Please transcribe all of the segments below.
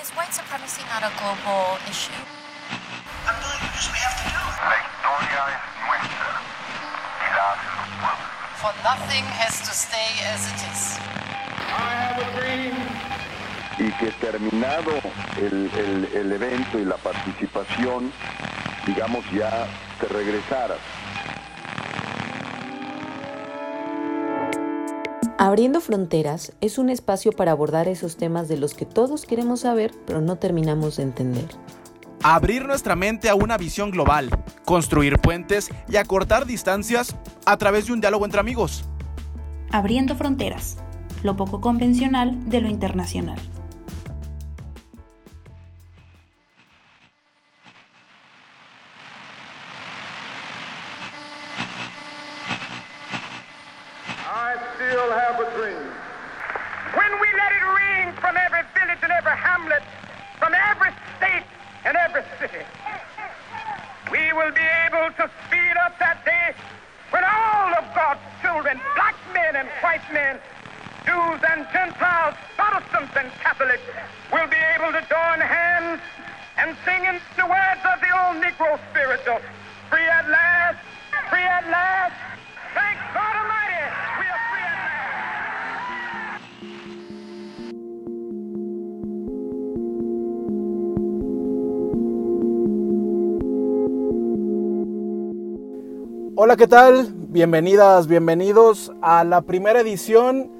Is white supremacy not a global issue? I'm doing it because we have to do it. La historia es nuestra y la hacen los pueblos. For nothing has to stay as it is. y que terminado el, el- el evento y la participación, digamos ya te regresaras. Abriendo Fronteras es un espacio para abordar esos temas de los que todos queremos saber, pero no terminamos de entender. Abrir nuestra mente a una visión global, construir puentes y acortar distancias a través de un diálogo entre amigos. Abriendo fronteras, lo poco convencional de lo internacional. Hola, ¿qué tal? Bienvenidas, bienvenidos a la primera edición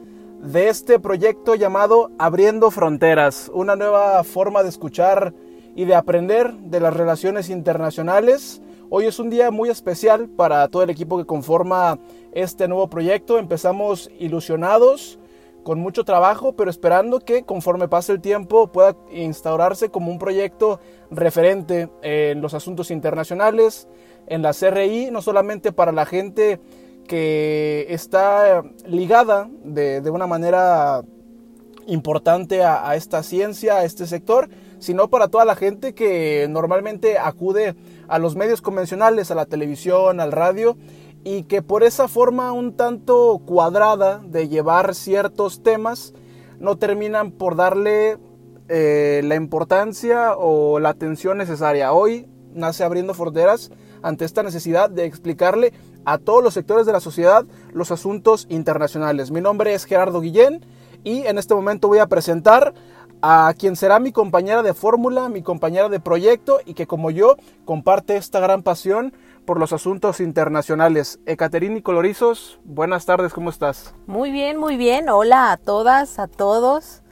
de este proyecto llamado Abriendo Fronteras, una nueva forma de escuchar y de aprender de las relaciones internacionales. Hoy es un día muy especial para todo el equipo que conforma este nuevo proyecto. Empezamos ilusionados, con mucho trabajo, pero esperando que conforme pase el tiempo pueda instaurarse como un proyecto referente en los asuntos internacionales, en la CRI, no solamente para la gente que está ligada de, de una manera importante a, a, esta ciencia, a este sector, sino para toda la gente que normalmente acude a los medios convencionales, a la televisión, al radio, y que por esa forma un tanto cuadrada de llevar ciertos temas no terminan por darle eh, la importancia o la atención necesaria. Hoy nace abriendo fronteras ante esta necesidad de explicarle a todos los sectores de la sociedad los asuntos internacionales. Mi nombre es Gerardo Guillén y en este momento voy a presentar a quien será mi compañera de fórmula, mi compañera de proyecto y que como yo comparte esta gran pasión por los asuntos internacionales. Ecaterini Colorizos, buenas tardes, ¿cómo estás? Muy bien, muy bien. Hola a todas, a todos.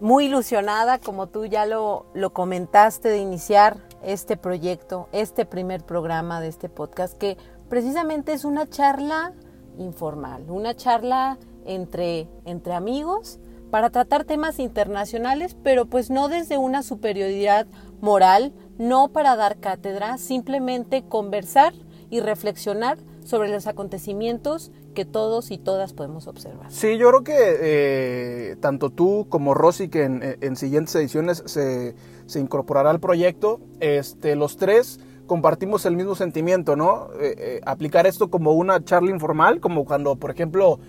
Muy ilusionada, como tú ya lo, lo comentaste, de iniciar este proyecto, este primer programa de este podcast, que precisamente es una charla informal, una charla entre, entre amigos para tratar temas internacionales, pero pues no desde una superioridad moral, no para dar cátedra, simplemente conversar y reflexionar sobre los acontecimientos que todos y todas podemos observar. Sí, yo creo que eh, tanto tú como Rosy, que en, en siguientes ediciones se, se, incorporará al proyecto, este, los tres compartimos el mismo sentimiento, ¿no? Eh, eh, aplicar esto como una charla informal, como cuando, por ejemplo,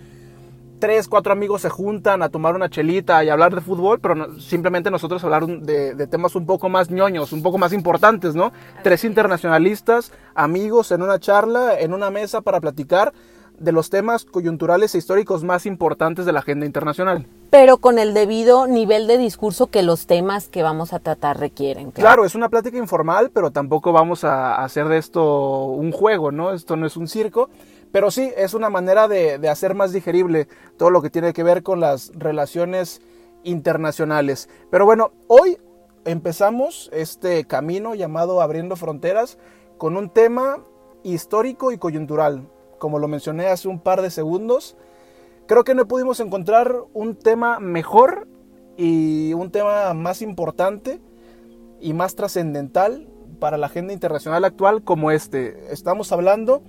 tres, cuatro amigos se juntan a tomar una chelita y hablar de fútbol, pero no, simplemente nosotros hablar de, de, temas un poco más ñoños, un poco más importantes, ¿no? Tres internacionalistas, amigos en una charla, en una mesa para platicar de los temas coyunturales e históricos más importantes de la agenda internacional. Pero con el debido nivel de discurso que los temas que vamos a tratar requieren. Claro, claro es una plática informal, pero tampoco vamos a hacer de esto un juego, ¿no? Esto no es un circo. Pero sí, es una manera de, hacer más digerible todo lo que tiene que ver con las relaciones internacionales. Pero bueno, hoy empezamos este camino llamado Abriendo Fronteras con un tema histórico y coyuntural. Como lo mencioné hace un par de segundos, creo que no pudimos encontrar un tema mejor y un tema más importante y más trascendental para la agenda internacional actual como este. Estamos hablando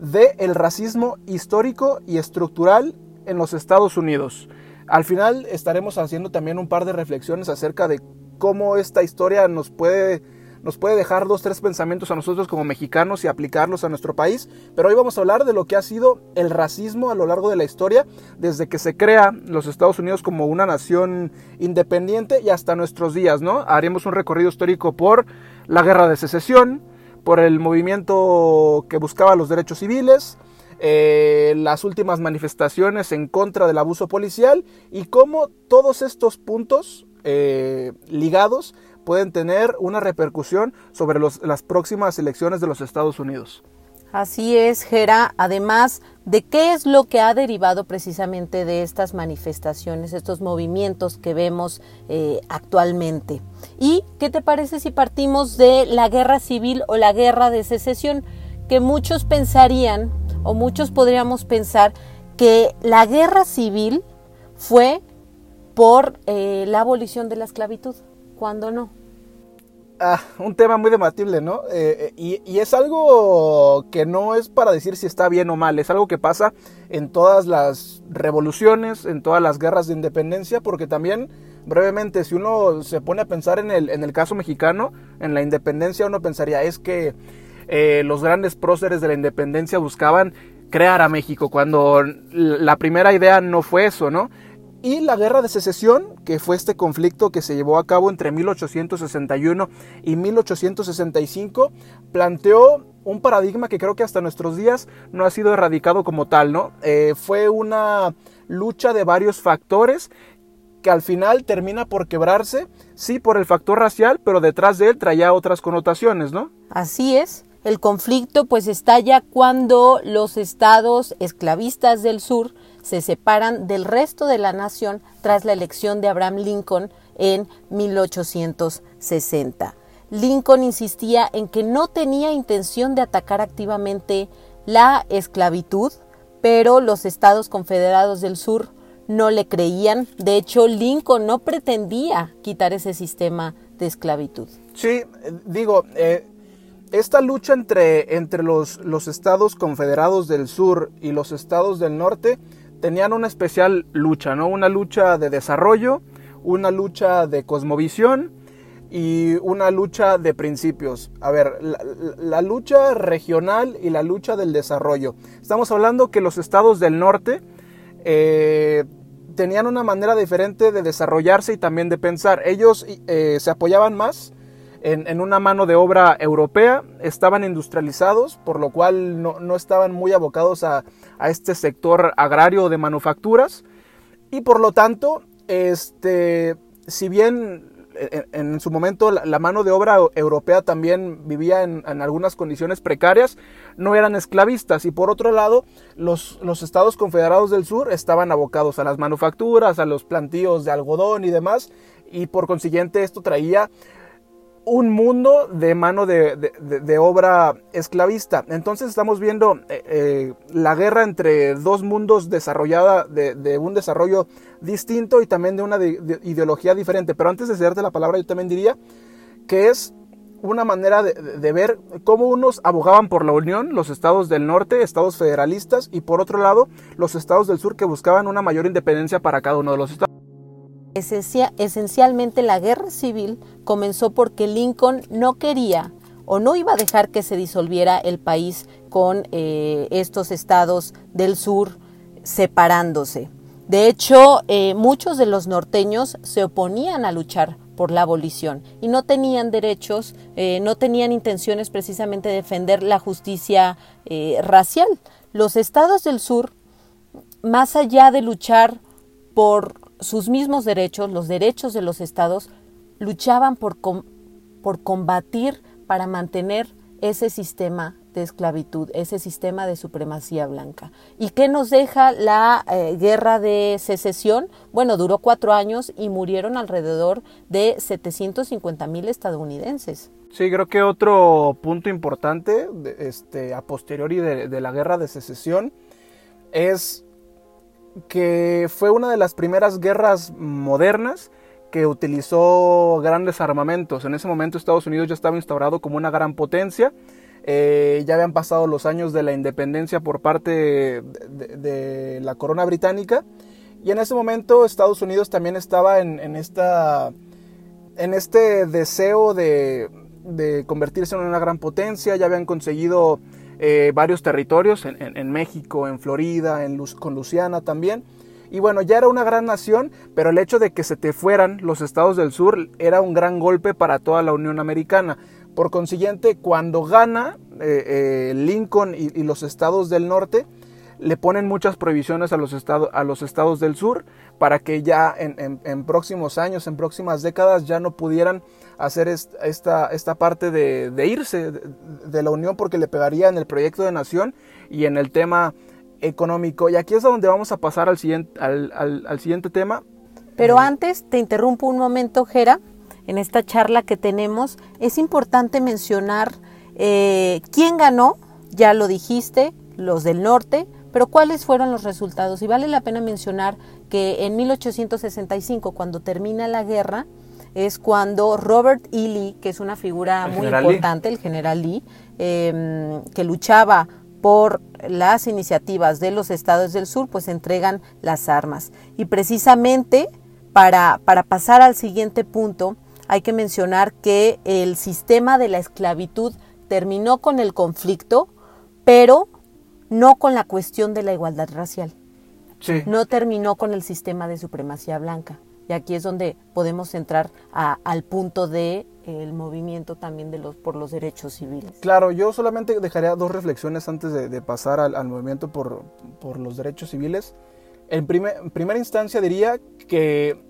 de el racismo histórico y estructural en los Estados Unidos. Al final estaremos haciendo también un par de reflexiones acerca de cómo esta historia nos puede nos puede dejar dos, tres pensamientos a nosotros como mexicanos y aplicarlos a nuestro país. Pero hoy vamos a hablar de lo que ha sido el racismo a lo largo de la historia, desde que se crea los Estados Unidos como una nación independiente y hasta nuestros días, ¿no? Haremos un recorrido histórico por la guerra de secesión, por el movimiento que buscaba los derechos civiles, eh, las últimas manifestaciones en contra del abuso policial y cómo todos estos puntos eh, ligados pueden tener una repercusión sobre las próximas elecciones de los Estados Unidos. Así es, Gera. Además de qué es lo que ha derivado precisamente de estas manifestaciones, estos movimientos que vemos eh, actualmente. ¿Y qué te parece si partimos de la guerra civil o la guerra de secesión? Que muchos pensarían, o muchos podríamos pensar, que la guerra civil fue por eh, la abolición de la esclavitud, cuando no. Ah, un tema muy debatible, ¿no? Eh, y, y, es algo que no es para decir si está bien o mal, es algo que pasa en todas las revoluciones, en todas las guerras de independencia, porque también, brevemente, si uno se pone a pensar en el, en el caso mexicano, en la independencia, uno pensaría, es que eh, los grandes próceres de la independencia buscaban crear a México, cuando la primera idea no fue eso, ¿no? Y la guerra de secesión, que fue este conflicto que se llevó a cabo entre 1861 y 1865, planteó un paradigma que creo que hasta nuestros días no ha sido erradicado como tal, ¿no? Eh, fue una lucha de varios factores que al final termina por quebrarse, sí, por el factor racial, pero detrás de él traía otras connotaciones, ¿no? Así es. El conflicto pues estalla cuando los estados esclavistas del sur se separan del resto de la nación tras la elección de Abraham Lincoln en 1860. Lincoln insistía en que no tenía intención de atacar activamente la esclavitud, pero los estados confederados del sur no le creían. De hecho, Lincoln no pretendía quitar ese sistema de esclavitud. Sí, digo, eh, esta lucha entre, entre los, los estados confederados del sur y los estados del norte tenían una especial lucha, ¿no? Una lucha de desarrollo, una lucha de cosmovisión y una lucha de principios. A ver, la, lucha regional y la lucha del desarrollo. Estamos hablando que los estados del norte eh, tenían una manera diferente de desarrollarse y también de pensar. Ellos eh, se apoyaban más en, una mano de obra europea, estaban industrializados, por lo cual no, estaban muy abocados a, este sector agrario de manufacturas. Y por lo tanto, este, si bien en, su momento la, mano de obra europea también vivía en, algunas condiciones precarias, no eran esclavistas. Y por otro lado los, los estados confederados del sur estaban abocados a las manufacturas, a los plantíos de algodón y demás y por consiguiente esto traía un mundo de mano de, obra esclavista. Entonces estamos viendo eh, eh, la guerra entre dos mundos desarrollada de, un desarrollo distinto y también de una ideología diferente. Pero antes de cederte la palabra, yo también diría que es una manera de, ver cómo unos abogaban por la unión, los estados del norte, estados federalistas, y por otro lado, los estados del sur que buscaban una mayor independencia para cada uno de los estados. Esencialmente la guerra civil comenzó porque Lincoln no quería o no iba a dejar que se disolviera el país con eh, estos estados del sur separándose. De hecho, eh, muchos de los norteños se oponían a luchar por la abolición y no tenían derechos, eh, no tenían intenciones precisamente de defender la justicia racial. Los estados del sur, más allá de luchar por sus mismos derechos, los derechos de los estados, luchaban por, por combatir para mantener ese sistema de esclavitud, ese sistema de supremacía blanca. ¿Y qué nos deja la eh, guerra de secesión? Bueno, duró cuatro años y murieron alrededor de 750 mil estadounidenses. Sí, creo que otro punto importante este, a posteriori de la guerra de secesión es que fue una de las primeras guerras modernas que utilizó grandes armamentos. En ese momento Estados Unidos ya estaba instaurado como una gran potencia. Eh, ya habían pasado los años de la independencia por parte de, la corona británica. Y en ese momento Estados Unidos también estaba en, esta, en este deseo de, de convertirse en una gran potencia, ya habían conseguido eh, varios territorios en, México, en Florida, en Luz- con Luciana también. Y bueno, ya era una gran nación, pero el hecho de que se te fueran los estados del sur era un gran golpe para toda la Unión Americana. Por consiguiente, cuando gana eh, eh, Lincoln y, los estados del norte, le ponen muchas prohibiciones a los, estados, a los estados del sur para que ya en próximos años, en próximas décadas, ya no pudieran hacer est- esta, esta parte de, de irse de, de la Unión porque le pegaría en el proyecto de nación y en el tema económico. Y aquí es donde vamos a pasar al siguiente, al, al- al siguiente tema. Pero antes, te interrumpo un momento, Jera. En esta charla que tenemos, es importante mencionar eh, quién ganó, ya lo dijiste, los del norte, pero cuáles fueron los resultados. Y vale la pena mencionar que en 1865, cuando termina la guerra, es cuando Robert E. Lee, que es una figura El muy Lee. importante, el general Lee, eh, que luchaba por las iniciativas de los estados del sur, pues entregan las armas. Y precisamente para, para pasar al siguiente punto, hay que mencionar que el sistema de la esclavitud terminó con el conflicto, pero no con la cuestión de la igualdad racial Sí. no terminó con el sistema de supremacía blanca. Y aquí es donde podemos entrar al punto de el movimiento también de los por los derechos civiles. Claro, yo solamente dejaría dos reflexiones antes de, pasar al, movimiento por, por los derechos civiles. En, primer- primera instancia diría que,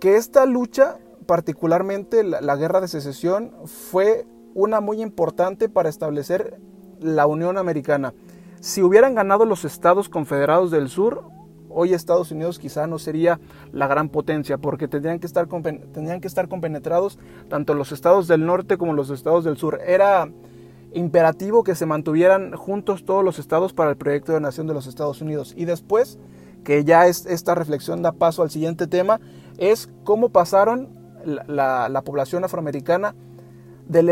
que esta lucha, particularmente la, la guerra de secesión, fue una muy importante para establecer la Unión Americana. Si hubieran ganado los estados confederados del sur, hoy Estados Unidos quizá no sería la gran potencia porque tendrían que estar tendrían que estar compenetrados tanto los estados del norte como los estados del sur. Era imperativo que se mantuvieran juntos todos los estados para el proyecto de nación de los Estados Unidos. Y después, que ya es, esta reflexión da paso al siguiente tema, es cómo pasaron la, la- la población afroamericana del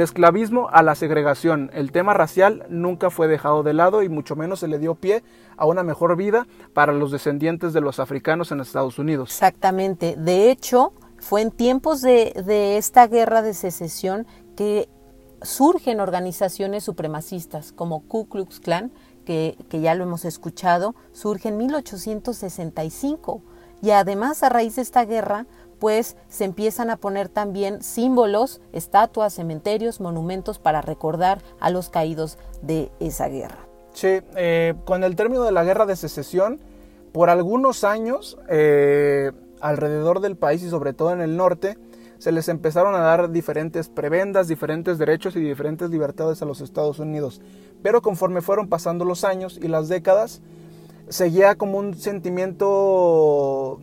esclavismo a la segregación. El tema racial nunca fue dejado de lado y mucho menos se le dio pie a una mejor vida para los descendientes de los africanos en Estados Unidos. Exactamente. De hecho, fue en tiempos de, de esta guerra de secesión que surgen organizaciones supremacistas como Ku Klux Klan, que, que ya lo hemos escuchado, surge en 1865. Y además, a raíz de esta guerra, pues se empiezan a poner también símbolos, estatuas, cementerios, monumentos para recordar a los caídos de esa guerra. Eh, con el término de la guerra de secesión, por algunos años, eh, alrededor del país y sobre todo en el norte, se les empezaron a dar diferentes prebendas, diferentes derechos y diferentes libertades a los Estados Unidos. Pero conforme fueron pasando los años y las décadas, seguía como un sentimiento,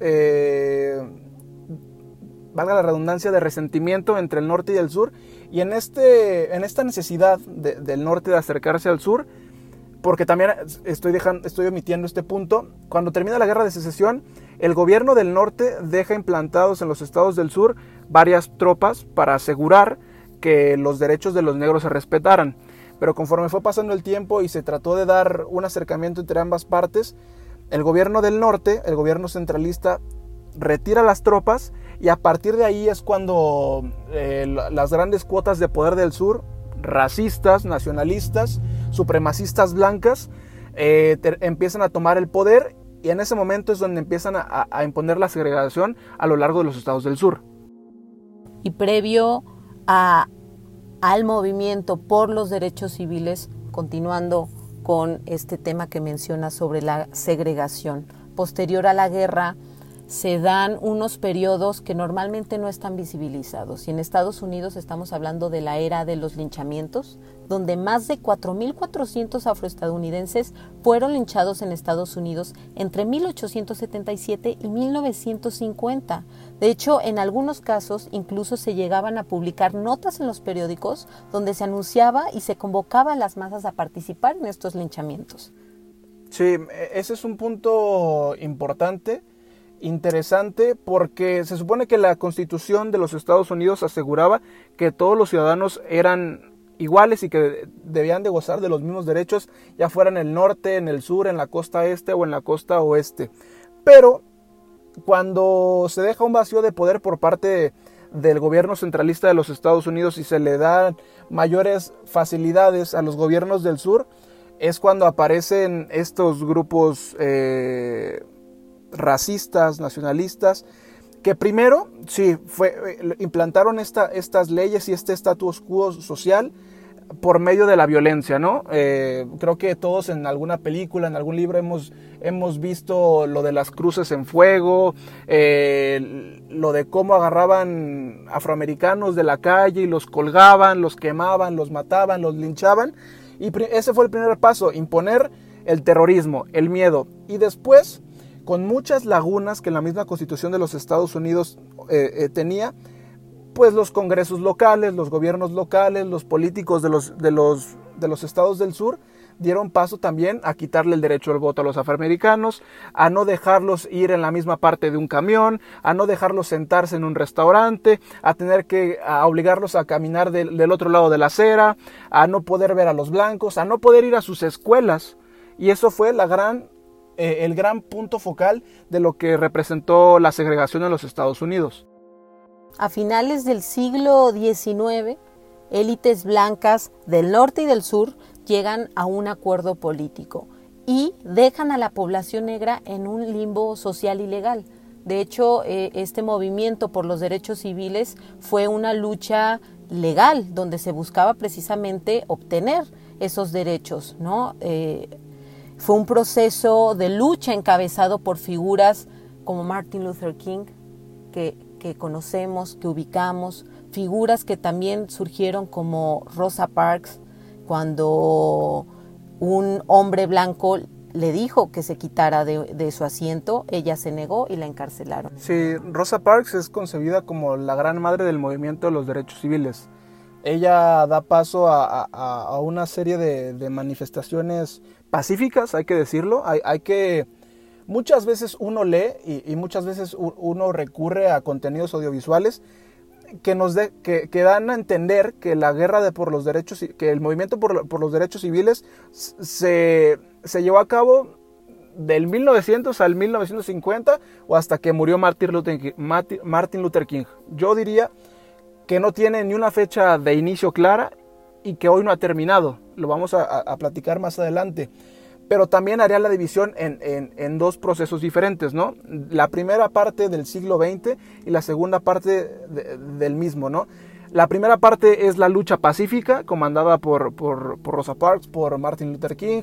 eh, valga la redundancia, de resentimiento entre el norte y el sur. Y en, este, en esta necesidad de- del norte de acercarse al sur, porque también estoy, estoy omitiendo este punto, cuando termina la guerra de secesión, el gobierno del norte deja implantados en los estados del sur varias tropas para asegurar que los derechos de los negros se respetaran. Pero conforme fue pasando el tiempo y se trató de dar un acercamiento entre ambas partes, el gobierno del norte, el gobierno centralista, retira las tropas y a partir de ahí es cuando eh, la- las grandes cuotas de poder del sur, racistas, nacionalistas, supremacistas blancas, eh, empiezan a tomar el poder y en ese momento es donde empiezan a imponer la segregación a lo largo de los estados del sur. y previo a, al movimiento por los derechos civiles, continuando con este tema que menciona sobre la segregación. Posterior a la guerra, se dan unos periodos que normalmente no están visibilizados. Y en Estados Unidos estamos hablando de la era de los linchamientos, donde más de 4.400 afroestadounidenses fueron linchados en Estados Unidos entre 1877 y 1950. De hecho, en algunos casos incluso se llegaban a publicar notas en los periódicos donde se anunciaba y se convocaba a las masas a participar en estos linchamientos. Sí, e- ese es un punto importante, interesante, porque se supone que la constitución de los Estados Unidos aseguraba que todos los ciudadanos eran iguales y que debían de gozar de los mismos derechos, ya fuera en el norte, en el sur, en la costa este o en la costa oeste. Pero cuando se deja un vacío de poder por parte del gobierno centralista de los Estados Unidos y se le dan mayores facilidades a los gobiernos del sur, es cuando aparecen estos grupos eh, racistas, nacionalistas, que primero, sí, fue, eh, implantaron esta, estas leyes y este status quo social por medio de la violencia, ¿no? Eh, creo que todos en alguna película, en algún libro hemos, hemos visto lo de las cruces en fuego, eh, lo de cómo agarraban afroamericanos de la calle y los colgaban, los quemaban, los mataban, los linchaban. Y ese fue el primer paso, imponer el terrorismo, el miedo. Y después, con muchas lagunas que la misma constitución de los Estados Unidos eh, tenía, pues los congresos locales, los gobiernos locales, los políticos de los, de los, de los estados del sur dieron paso también a quitarle el derecho al voto a los afroamericanos, a no dejarlos ir en la misma parte de un camión, a no dejarlos sentarse en un restaurante, a tener que obligarlos a caminar del otro lado de la acera, a no poder ver a los blancos, a no poder ir a sus escuelas. Y eso fue la gran, eh, el gran punto focal de lo que representó la segregación en los Estados Unidos. A finales del siglo XIX, élites blancas del norte y del sur llegan a un acuerdo político y dejan a la población negra en un limbo social y legal. De hecho, eh, este movimiento por los derechos civiles fue una lucha legal donde se buscaba precisamente obtener esos derechos, ¿no? Eh, fue un proceso de lucha encabezado por figuras como Martin Luther King, que conocemos, que ubicamos, figuras que también surgieron como Rosa Parks, cuando un hombre blanco le dijo que se quitara de, su asiento, ella se negó y la encarcelaron. Sí, Rosa Parks es concebida como la gran madre del movimiento de los derechos civiles. Ella da paso a, una serie de, manifestaciones pacíficas, hay que decirlo. hay que muchas veces uno lee y, muchas veces uno recurre a contenidos audiovisuales que nos de, que, dan a entender que la guerra de por los derechos que el movimiento por, los derechos civiles se, llevó a cabo del 1900 al 1950 o hasta que murió Martin Luther, Martin Luther King. Yo diría que no tiene ni una fecha de inicio clara y que hoy no ha terminado. Lo vamos a platicar más adelante pero también haría la división en, dos procesos diferentes, ¿no? La primera parte del siglo XX y la segunda parte del mismo, ¿no? La primera parte es la lucha pacífica, comandada por, por Rosa Parks, por Martin Luther King,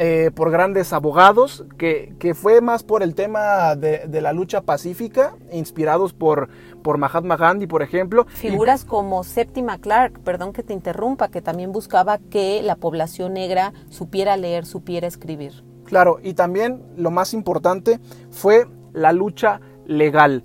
eh, por grandes abogados, que, fue más por el tema de, la lucha pacífica, inspirados por, por Mahatma Gandhi, por ejemplo. Figuras como Séptima Clark, perdón que te interrumpa, que también buscaba que la población negra supiera leer, supiera escribir. Claro, y también lo más importante fue la lucha legal.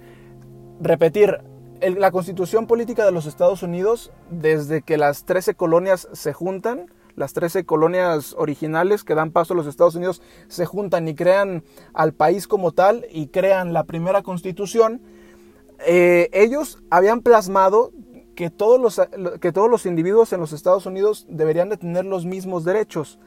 Repetir, la constitución política de los Estados Unidos, desde que las 13 colonias se juntan, las 13 colonias originales que dan paso a los Estados Unidos se juntan y crean al país como tal y crean la primera constitución, eh, ellos habían plasmado que todos, los, que todos los individuos en los Estados Unidos deberían de tener los mismos derechos.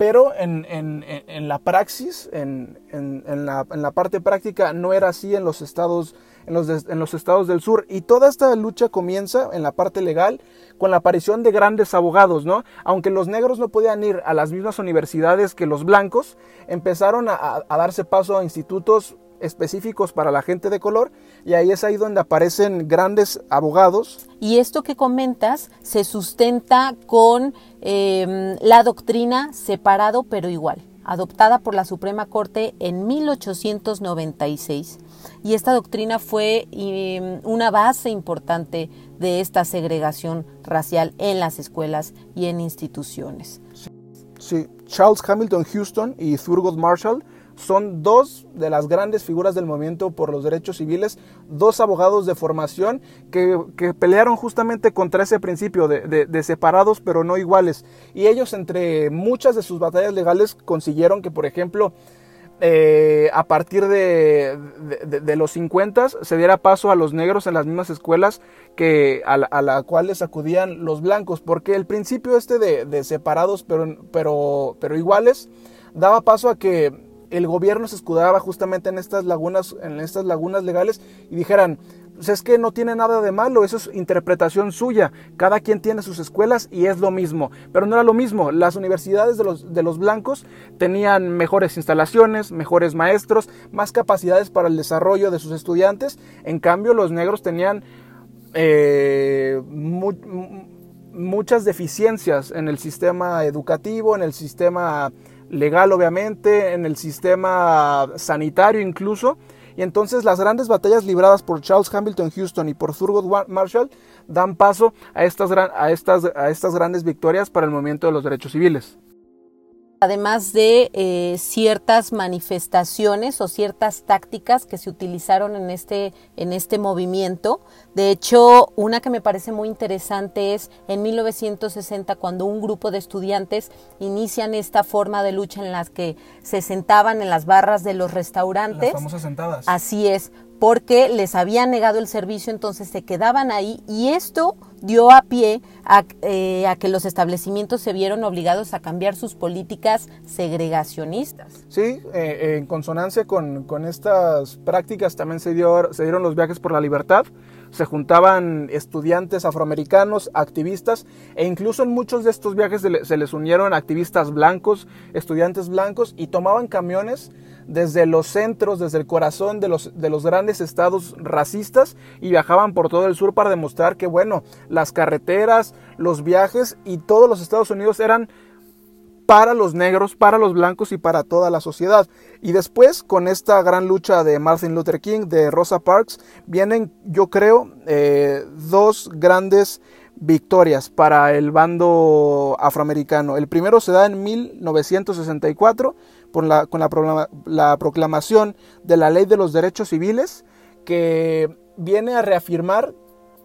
Pero en, la praxis, en, la, en la parte práctica, no era así en los Estados en los, en los estados del sur. Y toda esta lucha comienza en la parte legal con la aparición de grandes abogados, ¿no? Aunque los negros no podían ir a las mismas universidades que los blancos, empezaron a, darse paso a institutos específicos para la gente de color y ahí es ahí donde aparecen grandes abogados. Y esto que comentas se sustenta con em, la doctrina separado pero igual, adoptada por la Suprema Corte en 1896 y esta doctrina fue em, una base importante de esta segregación racial en las escuelas y en instituciones. Sí, Charles Hamilton Houston y Thurgood Marshall son dos de las grandes figuras del movimiento por los derechos civiles, dos abogados de formación que, pelearon justamente contra ese principio de, de, separados pero no iguales. Y ellos entre muchas de sus batallas legales consiguieron que, por ejemplo, eh, a partir de, los 50 se diera paso a los negros en las mismas escuelas que a, la, cuales acudían los blancos, porque el principio este de, separados pero, pero, pero iguales daba paso a que el gobierno se escudaba justamente en estas lagunas, en estas lagunas legales y dijeran, pues es que no tiene nada de malo, eso es interpretación suya. Cada quien tiene sus escuelas y es lo mismo. Pero no era lo mismo. Las universidades de los, blancos tenían mejores instalaciones, mejores maestros, más capacidades para el desarrollo de sus estudiantes. En cambio, los negros tenían eh, muchas deficiencias en el sistema educativo, en el sistema legal obviamente, en el sistema sanitario incluso. Y entonces las grandes batallas libradas por Charles Hamilton Houston y por Thurgood Marshall dan paso a estas, a estas, a estas grandes victorias para el movimiento de los derechos civiles además de eh, ciertas manifestaciones o ciertas tácticas que se utilizaron en este, en este movimiento. De hecho, una que me parece muy interesante es en 1960 cuando un grupo de estudiantes inician esta forma de lucha en las que se sentaban en las barras de los restaurantes. Las famosas sentadas. Así es, porque les habían negado el servicio, entonces se quedaban ahí y esto dio a pie a, eh, que los establecimientos se vieron obligados a cambiar sus políticas segregacionistas. Sí, eh, en consonancia con, estas prácticas también se, dio, se dieron los viajes por la libertad, se juntaban estudiantes afroamericanos, activistas, e incluso en muchos de estos viajes se les unieron activistas blancos, estudiantes blancos, y tomaban camiones desde los centros, desde el corazón de los, de los grandes estados racistas y viajaban por todo el sur para demostrar que, bueno, las carreteras, los viajes y todos los Estados Unidos eran para los negros, para los blancos y para toda la sociedad. Y después, con esta gran lucha de Martin Luther King, de Rosa Parks, vienen, yo creo, eh, dos grandes victorias para el bando afroamericano. El primero se da en 1964 con la, con la, proclamación de la Ley de los Derechos Civiles, que viene a reafirmar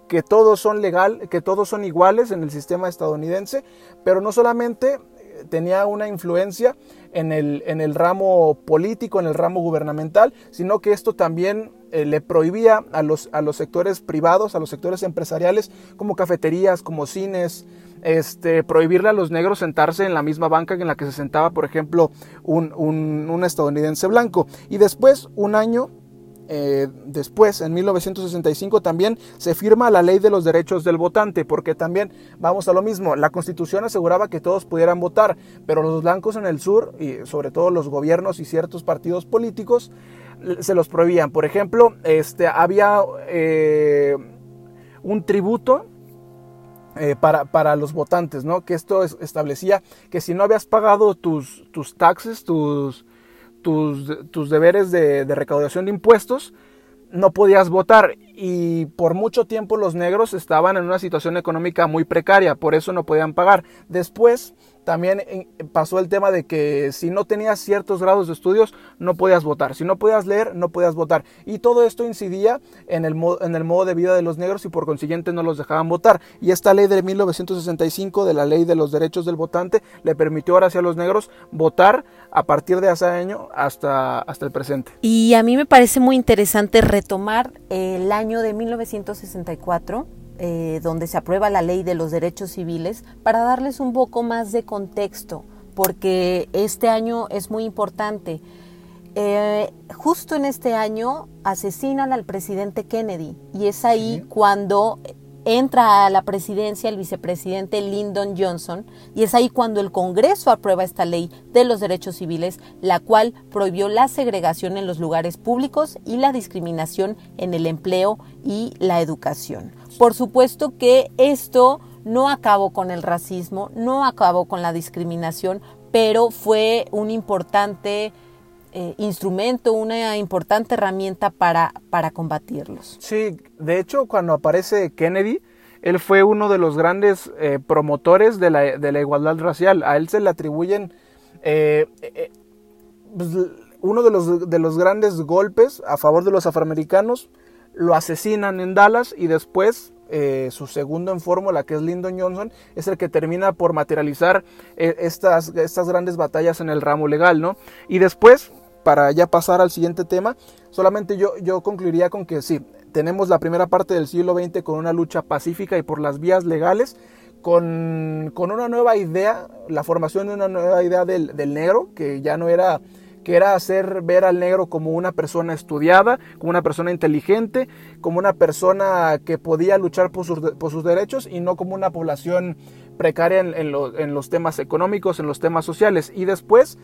que todos son legal, que todos son iguales en el sistema estadounidense, pero no solamente eh, tenía una influencia en el, en el ramo político, en el ramo gubernamental, sino que esto también eh, le prohibía a los, a los sectores privados, a los sectores empresariales, como cafeterías, como cines, este, prohibirle a los negros sentarse en la misma banca en la que se sentaba, por ejemplo, un, estadounidense blanco. Y después, un año eh, después, en 1965, también se firma la ley de los derechos del votante, porque también vamos a lo mismo, la constitución aseguraba que todos pudieran votar, pero los blancos en el sur, y sobre todo los gobiernos y ciertos partidos políticos, se los prohibían. Por ejemplo, este, había eh, un tributo eh, para, para, los votantes, ¿no? Que esto establecía que si no habías pagado tus, tus taxes, tus, tus, tus deberes de, de, recaudación de impuestos, no podías votar. Y por mucho tiempo los negros estaban en una situación económica muy precaria, por eso no podían pagar. Después también eh, pasó el tema de que si no tenías ciertos grados de estudios no podías votar, si no podías leer no podías votar. Y todo esto incidía en el, en el modo de vida de los negros y por consiguiente no los dejaban votar. Y esta ley de 1965 de la ley de los derechos del votante le permitió ahora sí a los negros votar a partir de ese año hasta, hasta el presente. Y a mí me parece muy interesante retomar el año de 1964 eh, donde se aprueba la ley de los derechos civiles, para darles un poco más de contexto, porque este año es muy importante. Eh, justo en este año asesinan al presidente Kennedy y es ahí cuando entra a la presidencia el vicepresidente Lyndon Johnson y es ahí cuando el Congreso aprueba esta ley de los derechos civiles, la cual prohibió la segregación en los lugares públicos y la discriminación en el empleo y la educación. Por supuesto que esto no acabó con el racismo, no acabó con la discriminación, pero fue un importante eh, instrumento, una importante herramienta para, para combatirlos. Sí, de hecho, cuando aparece Kennedy, él fue uno de los grandes eh, promotores de la, de la, igualdad racial. A él se le atribuyen eh, pues, uno de los, de los grandes golpes a favor de los afroamericanos. Lo asesinan en Dallas y después su segundo en fórmula, que es Lyndon Johnson, es el que termina por materializar estas, estas grandes batallas en el ramo legal, ¿no? Y después, para ya pasar al siguiente tema, solamente yo, yo concluiría con que sí, tenemos la primera parte del siglo XX con una lucha pacífica y por las vías legales, con, una nueva idea, la formación de una nueva idea del, negro, que ya no era que era hacer ver al negro como una persona estudiada, como una persona inteligente, como una persona que podía luchar por sus, por sus derechos y no como una población precaria en, en, en los temas económicos, en los temas sociales. Y después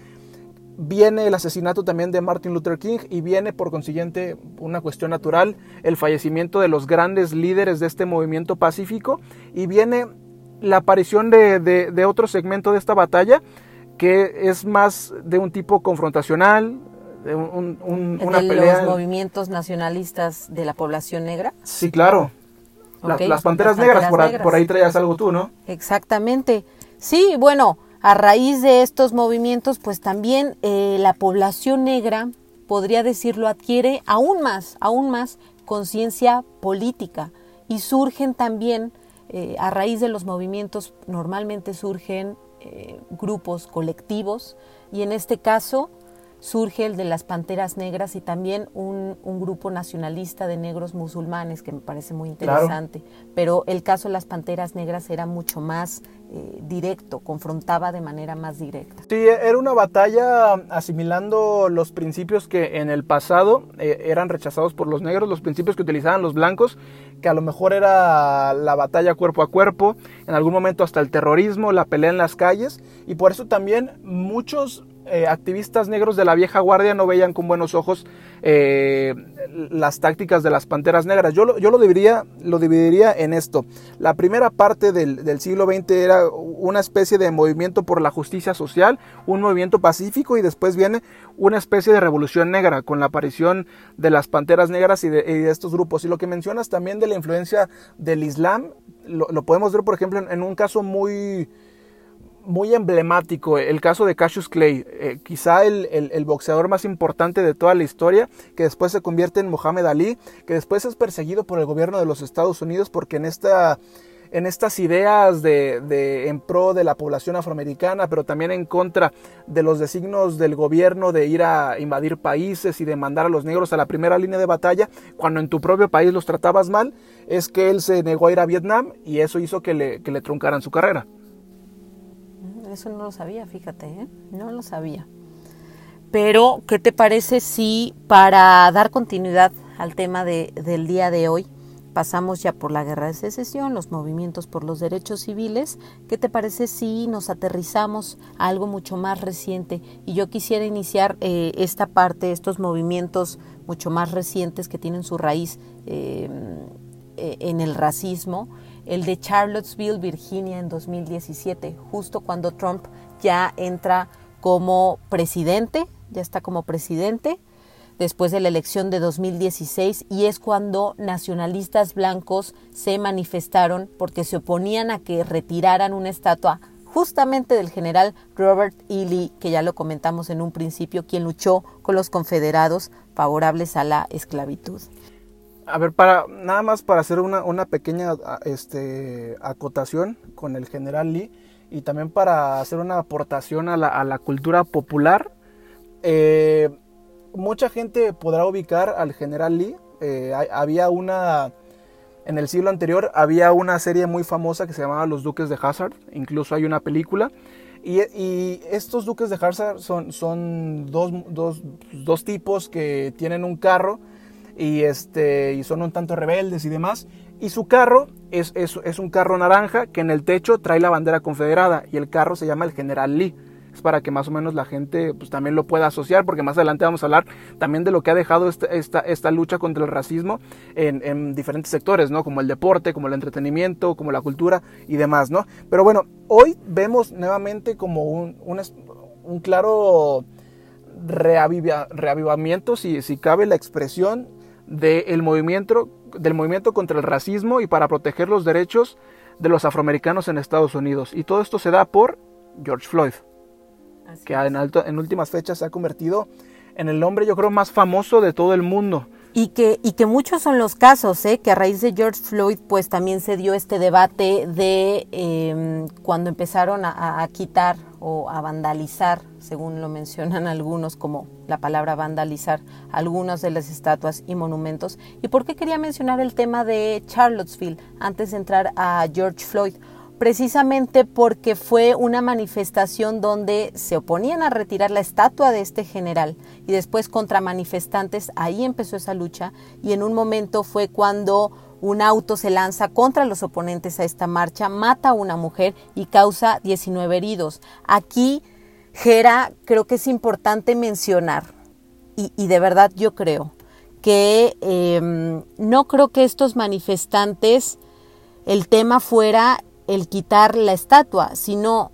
viene el asesinato también de Martin Luther King y viene por consiguiente una cuestión natural el fallecimiento de los grandes líderes de este movimiento pacífico y viene la aparición de, de, de otro segmento de esta batalla que es más de un tipo confrontacional, de un, un, una de pelea. los movimientos nacionalistas de la población negra. Sí, claro. La, las panteras las negras, Panteras por, ahí- Negras. por ahí traías algo tú, ¿no? Exactamente. Sí, bueno, a raíz de estos movimientos, pues también eh, la población negra, podría decirlo, adquiere aún más, aún más conciencia política. Y surgen también, eh, a raíz de los movimientos, normalmente surgen eh, grupos colectivos. Y en este caso surge el de las Panteras Negras y también un, un grupo nacionalista de negros musulmanes que me parece muy Claro. interesante. Pero el caso de las Panteras Negras era mucho más eh, directo, confrontaba de manera más directa. Sí, era una batalla asimilando los principios que en el pasado eh, eran rechazados por los negros, los principios que utilizaban los blancos, que a lo mejor era la batalla cuerpo a cuerpo, en algún momento hasta el terrorismo, la pelea en las calles, y por eso también muchos eh, activistas negros de la vieja guardia no veían con buenos ojos eh, las tácticas de las panteras negras. Yo lo, yo lo, dividiría, lo dividiría en esto. La primera parte del, del siglo XX era una especie de movimiento por la justicia social, un movimiento pacífico y después viene una especie de revolución negra con la aparición de las panteras negras y de, y de estos grupos. Y lo que mencionas también de la influencia del Islam, lo, lo podemos ver por ejemplo en, en un caso muy muy emblemático, el caso de Cassius Clay, eh, quizá el, el, boxeador más importante de toda la historia, que después se convierte en Muhammad Ali, que después es perseguido por el gobierno de los Estados Unidos porque en esta en estas ideas de, de, en pro de la población afroamericana, pero también en contra de los designios del gobierno de ir a invadir países y de mandar a los negros a la primera línea de batalla, cuando en tu propio país los tratabas mal, es que él se negó a ir a Vietnam y eso hizo que le, que le truncaran su carrera. Eso no lo sabía, fíjate, ¿eh? no lo sabía. Pero, ¿qué te parece si para dar continuidad al tema de, del día de hoy, pasamos ya por la guerra de secesión, los movimientos por los derechos civiles, ¿qué te parece si nos aterrizamos a algo mucho más reciente? Y yo quisiera iniciar eh, esta parte, estos movimientos mucho más recientes que tienen su raíz eh, en el racismo, el de Charlottesville, Virginia, en 2017, justo cuando Trump ya entra como presidente, ya está como presidente, después de la elección de 2016, y es cuando nacionalistas blancos se manifestaron porque se oponían a que retiraran una estatua justamente del general Robert E. Lee, que ya lo comentamos en un principio, quien luchó con los confederados favorables a la esclavitud. A ver, para nada más para hacer una, una pequeña este, acotación con el general Lee y también para hacer una aportación a la, a la cultura popular. Eh, mucha gente podrá ubicar al general Lee. Eh, había una, en el siglo anterior, había una serie muy famosa que se llamaba Los Duques de Hazard. Incluso hay una película. Y, y estos Duques de Hazard son, son dos, dos, dos tipos que tienen un carro y, este, y son un tanto rebeldes y demás. Y su carro es, es, un carro naranja que en el techo trae la bandera confederada y el carro se llama el General Lee. Es para que más o menos la gente pues, también lo pueda asociar, porque más adelante vamos a hablar también de lo que ha dejado esta, esta, esta lucha contra el racismo en, en, diferentes sectores, ¿no? Como el deporte, como el entretenimiento, como la cultura y demás, ¿no? Pero bueno, hoy vemos nuevamente como un, un, claro reaviva, reavivamiento, si, si cabe la expresión, del movimiento, del movimiento contra el racismo y para proteger los derechos de los afroamericanos en Estados Unidos. Y todo esto se da por George Floyd, Así que en, alto, en, últimas fechas se ha convertido en el hombre yo creo más famoso de todo el mundo. Y que, y que muchos son los casos, ¿eh? que a raíz de George Floyd pues también se dio este debate de eh, cuando empezaron a, a, quitar o a vandalizar, según lo mencionan algunos como la palabra vandalizar, algunas de las estatuas y monumentos. ¿Y por qué quería mencionar el tema de Charlottesville antes de entrar a George Floyd? Precisamente porque fue una manifestación donde se oponían a retirar la estatua de este general y después contra manifestantes, ahí empezó esa lucha y en un momento fue cuando un auto se lanza contra los oponentes a esta marcha, mata a una mujer y causa 19 heridos. Aquí, Gera, creo que es importante mencionar, y, de verdad yo creo, que em, no creo que estos manifestantes, el tema fuera el quitar la estatua, sino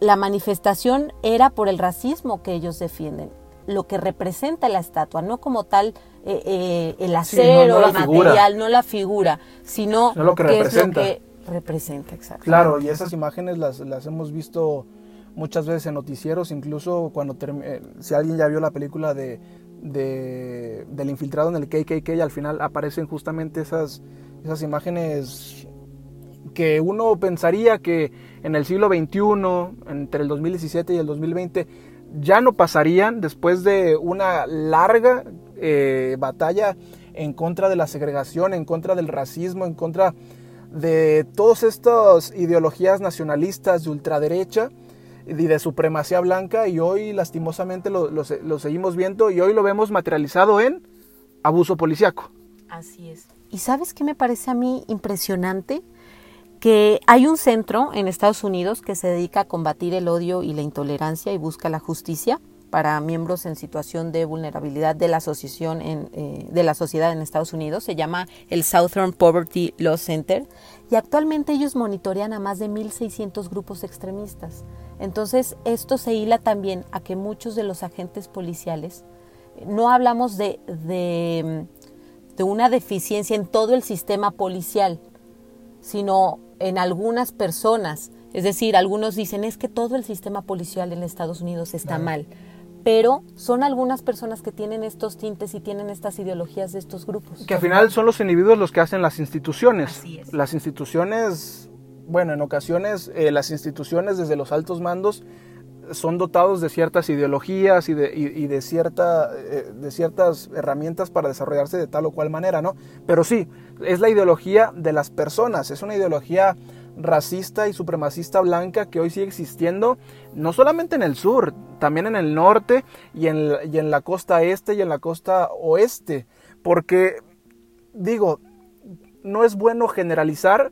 la manifestación era por el racismo que ellos defienden, lo que representa la estatua, no como tal eh, eh, el acero, el material, no la figura, sino lo que representa. Es lo que representa, exacto. Claro, y esas imágenes las, las hemos visto muchas veces en noticieros, incluso cuando eh, si alguien ya vio la película de, de, del infiltrado en el KKK, al final aparecen justamente esas, esas imágenes que uno pensaría que en el siglo XXI, entre el 2017 y el 2020, ya no pasarían después de una larga eh, batalla en contra de la segregación, en contra del racismo, en contra de todas estas ideologías nacionalistas de ultraderecha y de supremacía blanca y hoy lastimosamente lo, lo seguimos viendo y hoy lo vemos materializado en abuso policiaco. Así es. ¿Y sabes qué me parece a mí impresionante? Que hay un centro en Estados Unidos que se dedica a combatir el odio y la intolerancia y busca la justicia para miembros en situación de vulnerabilidad de la asociación en, eh, de la sociedad en Estados Unidos. Se llama el Southern Poverty Law Center y actualmente ellos monitorean a más de 1.600 grupos extremistas. Entonces esto se hila también a que muchos de los agentes policiales, no hablamos de, de, de una deficiencia en todo el sistema policial, sino en algunas personas. Es decir, algunos dicen es que todo el sistema policial en Estados Unidos está mal, pero son algunas personas que tienen estos tintes y tienen estas ideologías de estos grupos. Que al final son los individuos los que hacen las instituciones. Las instituciones, bueno, en ocasiones eh, las instituciones desde los altos mandos son dotados de ciertas ideologías y de, y, de, cierta, eh, de ciertas herramientas para desarrollarse de tal o cual manera, ¿no? Pero sí, es la ideología de las personas, es una ideología racista y supremacista blanca que hoy sigue existiendo, no solamente en el sur, también en el norte y en, y en la costa este y en la costa oeste, porque digo, no es bueno generalizar,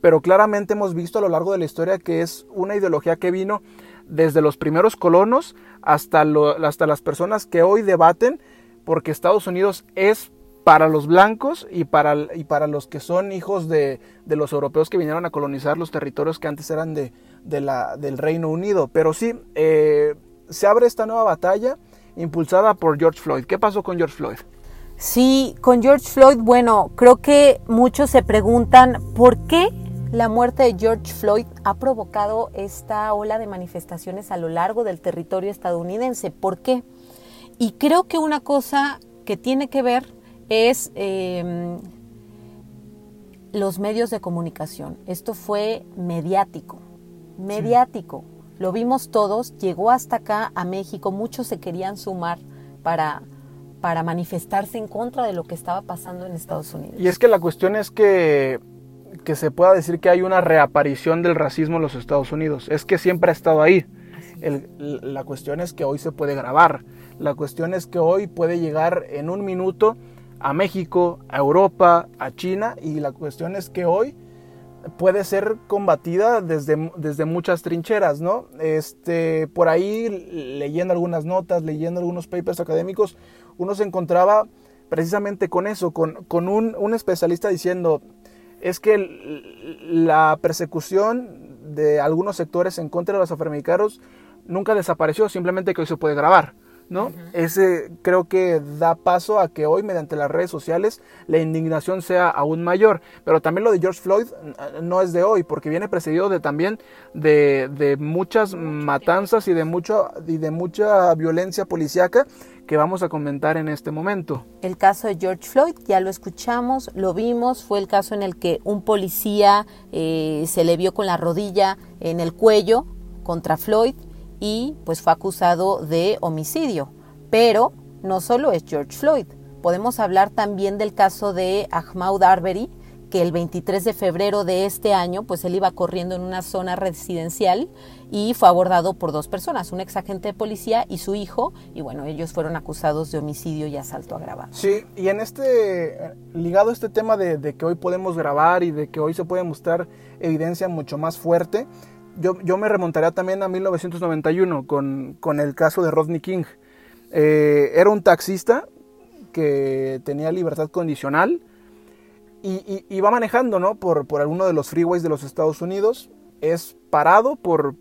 pero claramente hemos visto a lo largo de la historia que es una ideología que vino desde los primeros colonos hasta, hasta las personas que hoy debaten, porque Estados Unidos es para los blancos y para, y para los que son hijos de, los europeos que vinieron a colonizar los territorios que antes eran de, la, del Reino Unido. Pero sí, eh, se abre esta nueva batalla impulsada por George Floyd. ¿Qué pasó con George Floyd? Sí, con George Floyd, bueno, creo que muchos se preguntan por qué la muerte de George Floyd ha provocado esta ola de manifestaciones a lo largo del territorio estadounidense. ¿Por qué? Y creo que una cosa que tiene que ver es em, los medios de comunicación. Esto fue mediático, mediático. Lo vimos todos, llegó hasta acá a México, muchos se querían sumar para, para manifestarse en contra de lo que estaba pasando en Estados Unidos. Y es que la cuestión es que que se pueda decir que hay una reaparición del racismo en los Estados Unidos. Es que siempre ha estado ahí. la cuestión es que hoy se puede grabar. La cuestión es que hoy puede llegar en un minuto a México, a Europa, a China. Y la cuestión es que hoy puede ser combatida desde, desde muchas trincheras, ¿no? Este, por ahí, leyendo algunas notas, leyendo algunos papers académicos, uno se encontraba precisamente con eso, con, con un, un especialista diciendo, es que la persecución de algunos sectores en contra de los afroamericanos nunca desapareció, simplemente que hoy se puede grabar. ¿no? Ese creo que da paso a que hoy mediante las redes sociales la indignación sea aún mayor. Pero también lo de George Floyd no es de hoy, porque viene precedido de también de, de muchas matanzas y de mucho y de mucha violencia policíaca que vamos a comentar en este momento. El caso de George Floyd, ya lo escuchamos, lo vimos, fue el caso en el que un policía eh, se le vio con la rodilla en el cuello contra Floyd y pues fue acusado de homicidio. Pero no solo es George Floyd, podemos hablar también del caso de Ahmaud Arbery, que el 23 de febrero de este año, pues él iba corriendo en una zona residencial y fue abordado por dos personas, un ex agente de policía y su hijo, y bueno, ellos fueron acusados de homicidio y asalto agravado. Sí, y en este, ligado a este tema de, de que hoy podemos grabar y de que hoy se puede mostrar evidencia mucho más fuerte, yo, yo me remontaría también a 1991 con, con el caso de Rodney King. Eh, era un taxista que tenía libertad condicional y, va manejando por, alguno de los freeways de los Estados Unidos. Es parado por,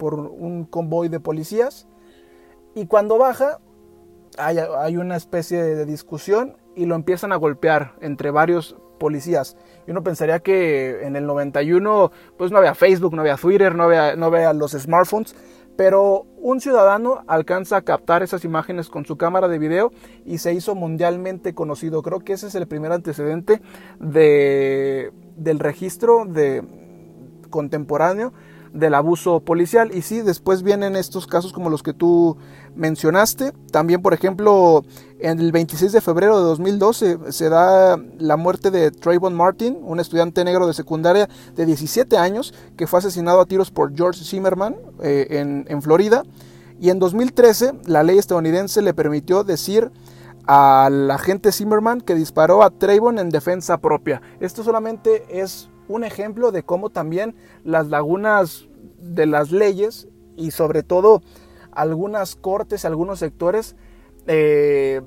un convoy de policías y cuando baja hay, una especie de discusión y lo empiezan a golpear entre varios policías. Y uno pensaría que en el 91 pues no había Facebook, no había Twitter, no había los smartphones, pero un ciudadano alcanza a captar esas imágenes con su cámara de video y se hizo mundialmente conocido. Creo que ese es el primer antecedente de, del registro de, contemporáneo del abuso policial. Y sí, después vienen estos casos como los que tú mencionaste. También, por ejemplo, en el 26 de febrero de 2012 se da la muerte de Trayvon Martin, un estudiante negro de secundaria de 17 años que fue asesinado a tiros por George Zimmerman eh, en, en Florida. Y en 2013 la ley estadounidense le permitió decir al agente Zimmerman que disparó a Trayvon en defensa propia. Esto solamente es un ejemplo de cómo también las lagunas de las leyes y sobre todo algunas cortes, algunos sectores eh,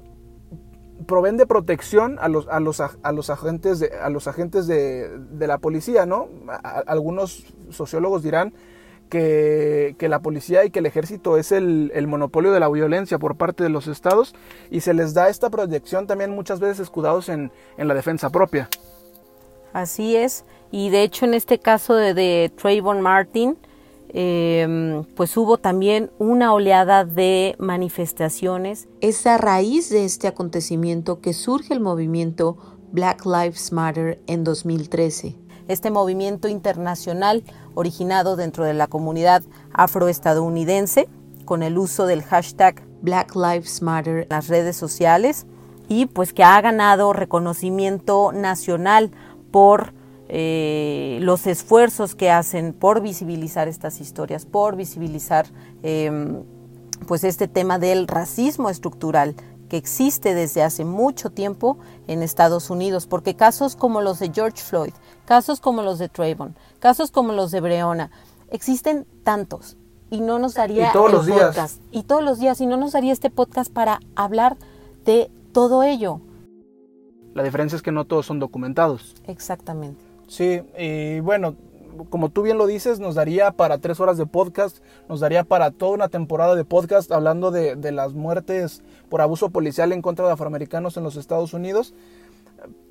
proveen de protección a los, a los, a los agentes, de, a los agentes de, de la policía, ¿no? algunos sociólogos dirán que, que, la policía y que el ejército es el, monopolio de la violencia por parte de los estados y se les da esta proyección también muchas veces escudados en, en la defensa propia. Así es, y de hecho en este caso de, de Trayvon Martin, eh, pues hubo también una oleada de manifestaciones. Es a raíz de este acontecimiento que surge el movimiento Black Lives Matter en 2013. Este movimiento internacional originado dentro de la comunidad afroestadounidense con el uso del hashtag Black Lives Matter en las redes sociales y pues que ha ganado reconocimiento nacional por eh, los esfuerzos que hacen por visibilizar estas historias, por visibilizar eh, pues este tema del racismo estructural que existe desde hace mucho tiempo en Estados Unidos, porque casos como los de George Floyd, casos como los de Trayvon, casos como los de Breonna, existen tantos y no nos daría y todos los podcast días. y todos los días y no nos daría este podcast para hablar de todo ello. La diferencia es que no todos son documentados. Exactamente. Sí, y bueno, como tú bien lo dices, nos daría para tres horas de podcast, nos daría para toda una temporada de podcast hablando de, de las muertes por abuso policial en contra de afroamericanos en los Estados Unidos.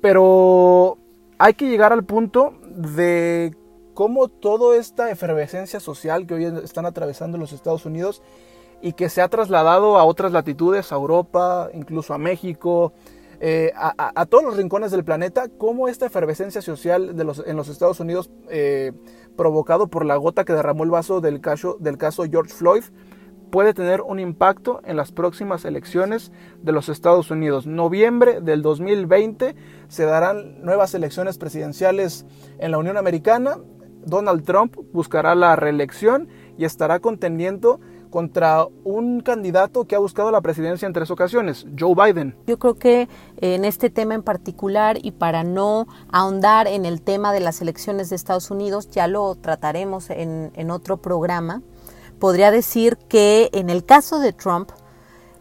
Pero hay que llegar al punto de cómo toda esta efervescencia social que hoy están atravesando los Estados Unidos y que se ha trasladado a otras latitudes, a Europa, incluso a México, eh, a, todos los rincones del planeta, cómo esta efervescencia social de los, en los Estados Unidos, eh, provocado por la gota que derramó el vaso del caso, del caso George Floyd, puede tener un impacto en las próximas elecciones de los Estados Unidos. Noviembre del 2020 se darán nuevas elecciones presidenciales en la Unión Americana. Donald Trump buscará la reelección y estará contendiendo contra un candidato que ha buscado la presidencia en tres ocasiones, Joe Biden. Yo creo que en este tema en particular y para no ahondar en el tema de las elecciones de Estados Unidos, ya lo trataremos en, en otro programa, podría decir que en el caso de Trump,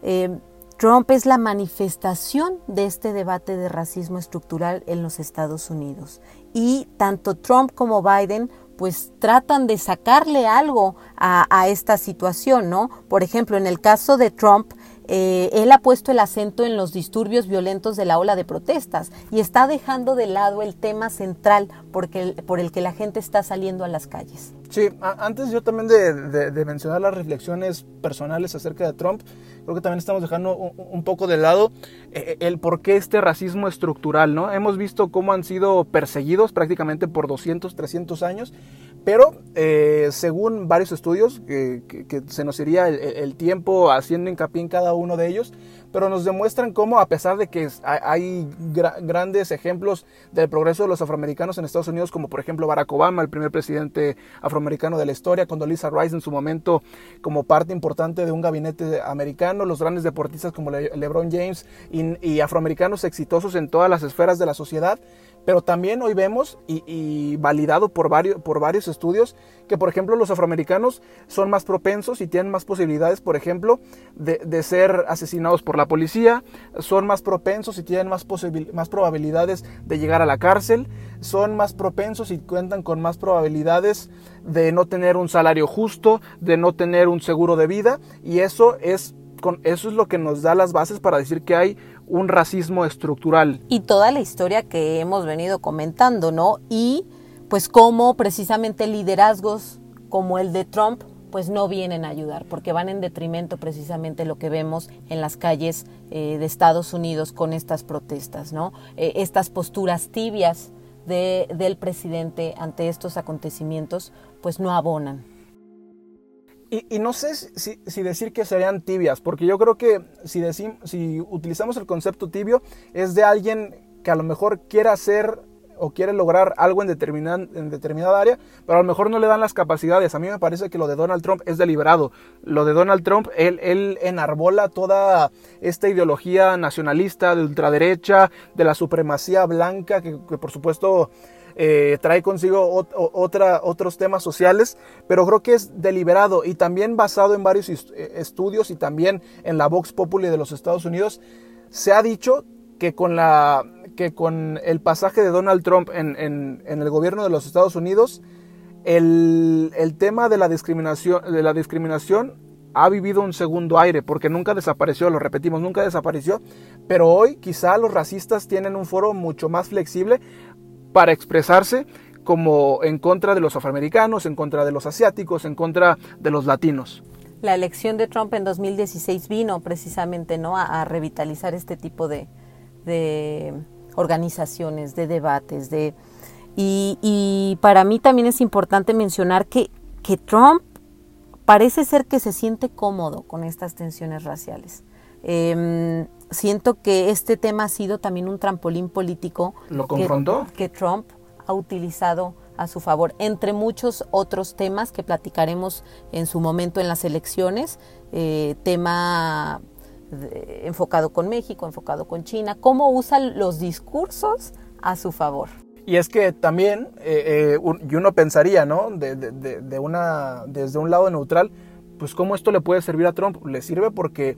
eh, Trump es la manifestación de este debate de racismo estructural en los Estados Unidos. Y tanto Trump como Biden pues tratan de sacarle algo a, a, esta situación, ¿no? Por ejemplo, en el caso de Trump, eh, él ha puesto el acento en los disturbios violentos de la ola de protestas y está dejando de lado el tema central porque, por el que la gente está saliendo a las calles. Sí, antes yo también de, de, de, mencionar las reflexiones personales acerca de Trump, creo que también estamos dejando un, un poco de lado eh, el por qué este racismo estructural, ¿no? Hemos visto cómo han sido perseguidos prácticamente por 200, 300 años, pero eh, según varios estudios, que, se nos iría el, el, tiempo haciendo hincapié en cada uno de ellos, pero nos demuestran cómo a pesar de que hay grandes ejemplos del progreso de los afroamericanos en Estados Unidos, como por ejemplo Barack Obama, el primer presidente afroamericano de la historia, con Lisa Rice en su momento como parte importante de un gabinete americano, los grandes deportistas como LeBron James y afroamericanos exitosos en todas las esferas de la sociedad, pero también hoy vemos y, validado por varios, por varios estudios que, por ejemplo, los afroamericanos son más propensos y tienen más posibilidades, por ejemplo, de, ser asesinados por la policía, son más propensos y tienen más, más probabilidades de llegar a la cárcel, son más propensos y cuentan con más probabilidades de no tener un salario justo, de no tener un seguro de vida, y eso es, eso es lo que nos da las bases para decir que hay un racismo estructural. Y toda la historia que hemos venido comentando, ¿no? Y pues cómo precisamente liderazgos como el de Trump pues no vienen a ayudar, porque van en detrimento precisamente lo que vemos en las calles eh, de Estados Unidos con estas protestas, ¿no? Eh, estas posturas tibias de, del presidente ante estos acontecimientos, pues no abonan. Y, no sé si, decir que serían tibias, porque yo creo que si, si utilizamos el concepto tibio, es de alguien que a lo mejor quiere hacer o quiere lograr algo en, en determinada área, pero a lo mejor no le dan las capacidades. A mí me parece que lo de Donald Trump es deliberado. Lo de Donald Trump, él, él enarbola toda esta ideología nacionalista de ultraderecha, de la supremacía blanca, que por supuesto eh, trae consigo otra, otros temas sociales, pero creo que es deliberado y también basado en varios eh, estudios y también en la Vox Populi de los Estados Unidos, se ha dicho que con, la, que con el pasaje de Donald Trump en, en, el gobierno de los Estados Unidos, el, el, tema de la discriminación, de la discriminación ha vivido un segundo aire, porque nunca desapareció, lo repetimos, nunca desapareció, pero hoy quizá los racistas tienen un foro mucho más flexible para expresarse como en contra de los afroamericanos, en contra de los asiáticos, en contra de los latinos. La elección de Trump en 2016 vino precisamente ¿no? a, revitalizar este tipo de, organizaciones, de debates, de y, para mí también es importante mencionar que, que Trump parece ser que se siente cómodo con estas tensiones raciales. Em, siento que este tema ha sido también un trampolín político. ¿Lo confrontó? Que, Trump ha utilizado a su favor, entre muchos otros temas que platicaremos en su momento en las elecciones, eh, tema enfocado con México, enfocado con China, cómo usa los discursos a su favor. Y es que también, eh, eh, y uno pensaría, ¿no? De, una, desde un lado neutral, pues cómo esto le puede servir a Trump. Le sirve porque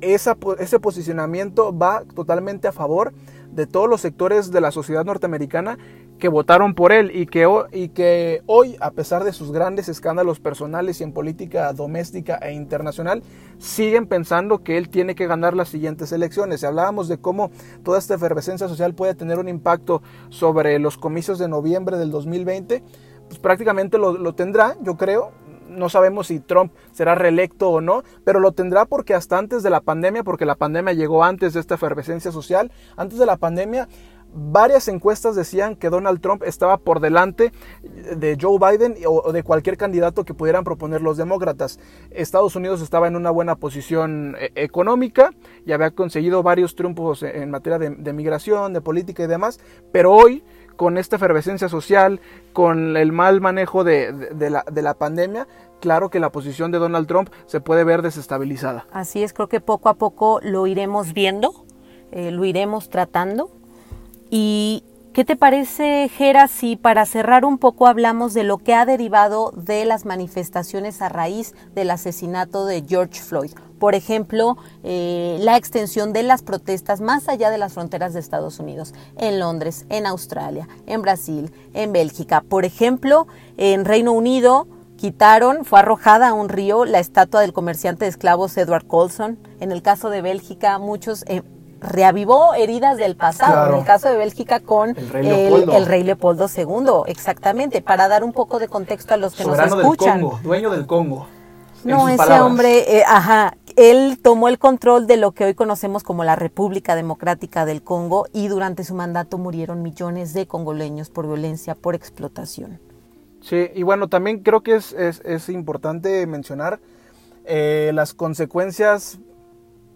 ese posicionamiento va totalmente a favor de todos los sectores de la sociedad norteamericana que votaron por él y que, y que hoy, a pesar de sus grandes escándalos personales y en política doméstica e internacional, siguen pensando que él tiene que ganar las siguientes elecciones. Y hablábamos de cómo toda esta efervescencia social puede tener un impacto sobre los comicios de noviembre del 2020, pues prácticamente lo, lo tendrá, yo creo, no sabemos si Trump será reelecto o no, pero lo tendrá porque hasta antes de la pandemia, porque la pandemia llegó antes de esta efervescencia social, antes de la pandemia varias encuestas decían que Donald Trump estaba por delante de Joe Biden o de cualquier candidato que pudieran proponer los demócratas. Estados Unidos estaba en una buena posición eh, económica y había conseguido varios triunfos en materia de, migración, de política y demás, pero hoy con esta efervescencia social, con el mal manejo de, la, pandemia, claro que la posición de Donald Trump se puede ver desestabilizada. Así es, creo que poco a poco lo iremos viendo, eh, lo iremos tratando. Y ¿Qué te parece, Gera, si para cerrar un poco hablamos de lo que ha derivado de las manifestaciones a raíz del asesinato de George Floyd? Por ejemplo, eh, la extensión de las protestas más allá de las fronteras de Estados Unidos, en Londres, en Australia, en Brasil, en Bélgica. Por ejemplo, en Reino Unido quitaron, fue arrojada a un río la estatua del comerciante de esclavos Edward Colson. En el caso de Bélgica, muchos eh, reavivó heridas del pasado, en el caso de Bélgica con el rey, Leopoldo. II, exactamente, para dar un poco de contexto a los que nos escuchan. Del Congo, dueño del Congo. No, ese hombre, eh, ajá, él tomó el control de lo que hoy conocemos como la República Democrática del Congo y durante su mandato murieron millones de congoleños por violencia, por explotación. Sí, y bueno, también creo que es, es, importante mencionar eh, las consecuencias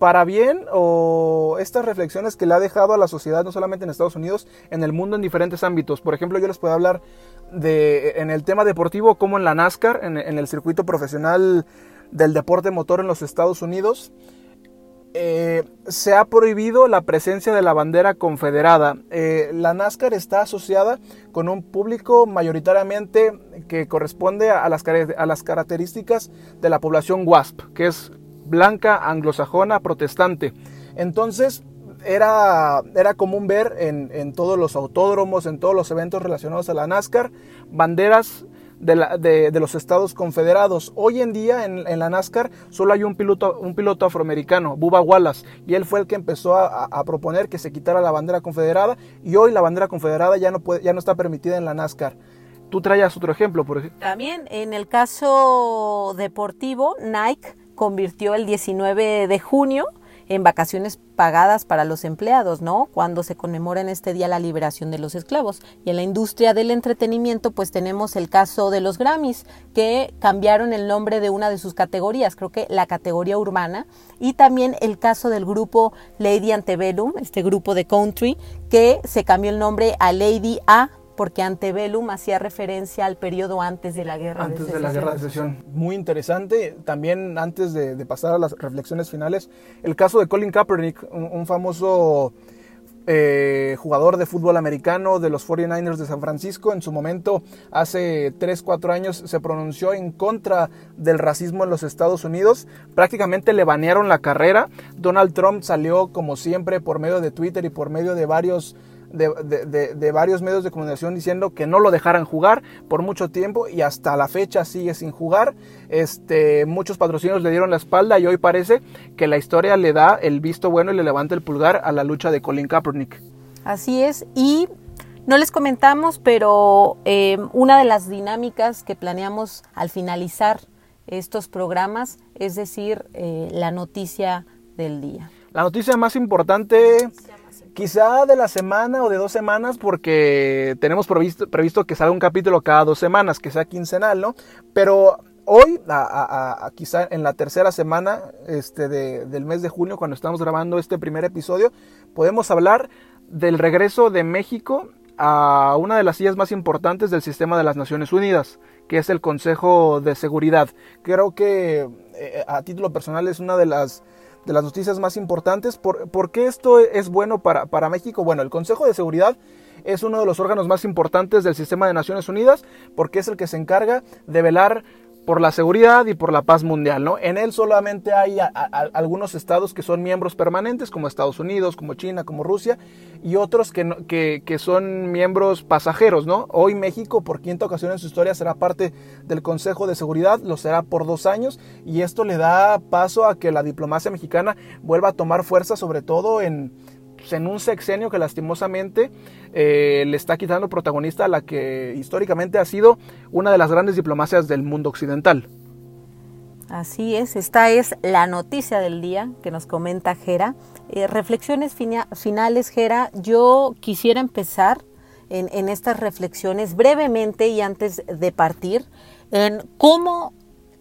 para bien o estas reflexiones que le ha dejado a la sociedad, no solamente en Estados Unidos, en el mundo en diferentes ámbitos. Por ejemplo, yo les puedo hablar de, en el tema deportivo, como en la NASCAR, en, el circuito profesional del deporte motor en los Estados Unidos. Eh, se ha prohibido la presencia de la bandera confederada. Eh, la NASCAR está asociada con un público mayoritariamente que corresponde a las, a las características de la población WASP, que es blanca, anglosajona, protestante. Entonces, era, era común ver en, en, todos los autódromos, en todos los eventos relacionados a la NASCAR, banderas de, los Estados Confederados. Hoy en día en, la NASCAR solo hay un piloto, un piloto afroamericano, Bubba Wallace, y él fue el que empezó a, proponer que se quitara la bandera confederada y hoy la bandera confederada ya no, puede, ya no está permitida en la NASCAR. Tú traías otro ejemplo, por ejemplo. También en el caso deportivo, Nike convirtió el 19 de junio en vacaciones pagadas para los empleados, ¿no? Cuando se conmemora en este día la liberación de los esclavos. Y en la industria del entretenimiento, pues tenemos el caso de los Grammys, que cambiaron el nombre de una de sus categorías, creo que la categoría urbana, y también el caso del grupo Lady Antebellum, este grupo de country, que se cambió el nombre a Lady A porque Antebellum hacía referencia al periodo antes de la guerra antes de, la guerra de secesión. Muy interesante. También antes de, pasar a las reflexiones finales, el caso de Colin Kaepernick, un, famoso eh, jugador de fútbol americano de los 49ers de San Francisco. En su momento, hace 3, 4 años, se pronunció en contra del racismo en los Estados Unidos. Prácticamente le banearon la carrera. Donald Trump salió, como siempre, por medio de Twitter y por medio de varios de, varios medios de comunicación diciendo que no lo dejaran jugar por mucho tiempo y hasta la fecha sigue sin jugar. Este, muchos patrocinios le dieron la espalda y hoy parece que la historia le da el visto bueno y le levanta el pulgar a la lucha de Colin Kaepernick. Así es, y no les comentamos, pero eh, una de las dinámicas que planeamos al finalizar estos programas es decir, eh, la noticia del día. La noticia más importante quizá de la semana o de dos semanas, porque tenemos previsto, que salga un capítulo cada dos semanas, que sea quincenal, ¿no? Pero hoy, a, quizá en la tercera semana este, del mes de junio, cuando estamos grabando este primer episodio, podemos hablar del regreso de México a una de las sillas más importantes del sistema de las Naciones Unidas, que es el Consejo de Seguridad. Creo que eh, a título personal es una de las de las noticias más importantes. ¿Por, qué esto es bueno para, para México? Bueno, el Consejo de Seguridad es uno de los órganos más importantes del sistema de Naciones Unidas porque es el que se encarga de velar por la seguridad y por la paz mundial, ¿no? En él solamente hay algunos estados que son miembros permanentes, como Estados Unidos, como China, como Rusia, y otros que, que, son miembros pasajeros, ¿no? Hoy México, por quinta ocasión en su historia, será parte del Consejo de Seguridad, lo será por dos años, y esto le da paso a que la diplomacia mexicana vuelva a tomar fuerza, sobre todo en pues, en un sexenio que lastimosamente eh, le está quitando protagonista a la que históricamente ha sido una de las grandes diplomacias del mundo occidental. Así es, esta es la noticia del día que nos comenta Jera. Eh, reflexiones finales, Jera. Yo quisiera empezar en, en estas reflexiones brevemente y antes de partir en cómo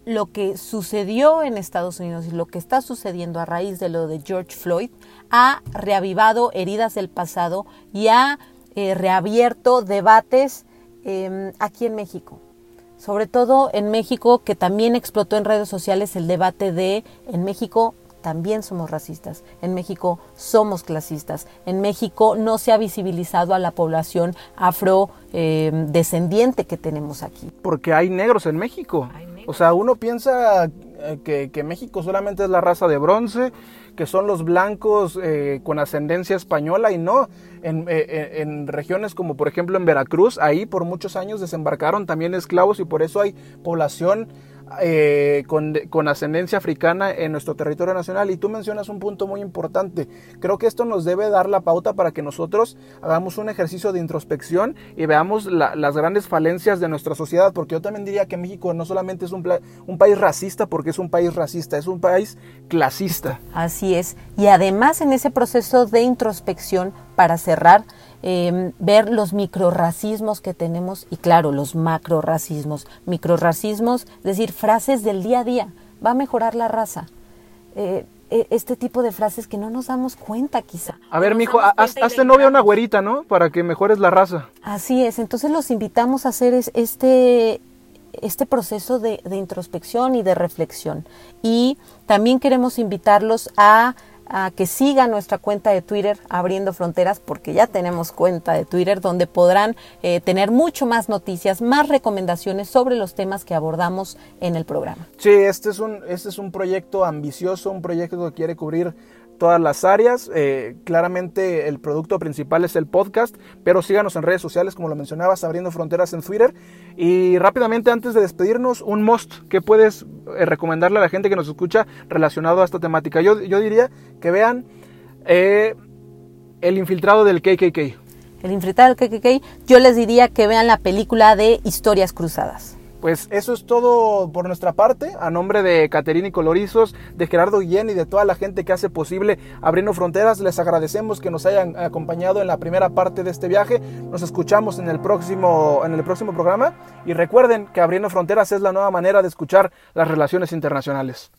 lo que sucedió en Estados Unidos y lo que está sucediendo a raíz de lo de George Floyd ha reavivado heridas del pasado y ha eh, reabierto debates em, aquí en México. Sobre todo en México, que también explotó en redes sociales el debate de en México también somos racistas, en México somos clasistas, en México no se ha visibilizado a la población afrodescendiente que tenemos aquí. Porque hay negros en México. O sea, uno piensa eh, que, México solamente es la raza de bronce, que son los blancos eh, con ascendencia española y no. Eh, en, regiones como por ejemplo en Veracruz, ahí por muchos años desembarcaron también esclavos y por eso hay población eh, con, ascendencia africana en nuestro territorio nacional. Y tú mencionas un punto muy importante. Creo que esto nos debe dar la pauta para que nosotros hagamos un ejercicio de introspección y veamos las grandes falencias de nuestra sociedad, porque yo también diría que México no solamente es un, un país racista, porque es un país racista, es un país clasista. Así es. Y además en ese proceso de introspección, para cerrar, Em, ver los microracismos que tenemos y claro, los macroracismos. Microracismos, es decir, frases del día a día. Va a mejorar la raza. Eh, e, este tipo de frases que no nos damos cuenta quizá. A ver, mijo, haz- hazte novia a una güerita, ¿no? Para que mejores la raza. Así es, entonces los invitamos a hacer es- este, este proceso de, de introspección y de reflexión. Y también queremos invitarlos a, a que sigan nuestra cuenta de Twitter, Abriendo Fronteras, porque ya tenemos cuenta de Twitter donde podrán eh, tener mucho más noticias, más recomendaciones sobre los temas que abordamos en el programa. Sí, este es un, este es un proyecto ambicioso, un proyecto que quiere cubrir todas las áreas. Eh, claramente el producto principal es el podcast, pero síganos en redes sociales, como lo mencionabas, abriendo fronteras en Twitter. Y rápidamente, antes de despedirnos, un must que puedes eh, recomendarle a la gente que nos escucha relacionado a esta temática. Yo, yo diría que vean eh, El infiltrado del KKK. El infiltrado del KKK, yo les diría que vean la película de Historias Cruzadas. Pues eso es todo por nuestra parte. A nombre de Caterina y Colorizos, de Gerardo Guillén y de toda la gente que hace posible Abriendo Fronteras, les agradecemos que nos hayan acompañado en la primera parte de este viaje. Nos escuchamos en el próximo, en el próximo programa. Y recuerden que Abriendo Fronteras es la nueva manera de escuchar las relaciones internacionales.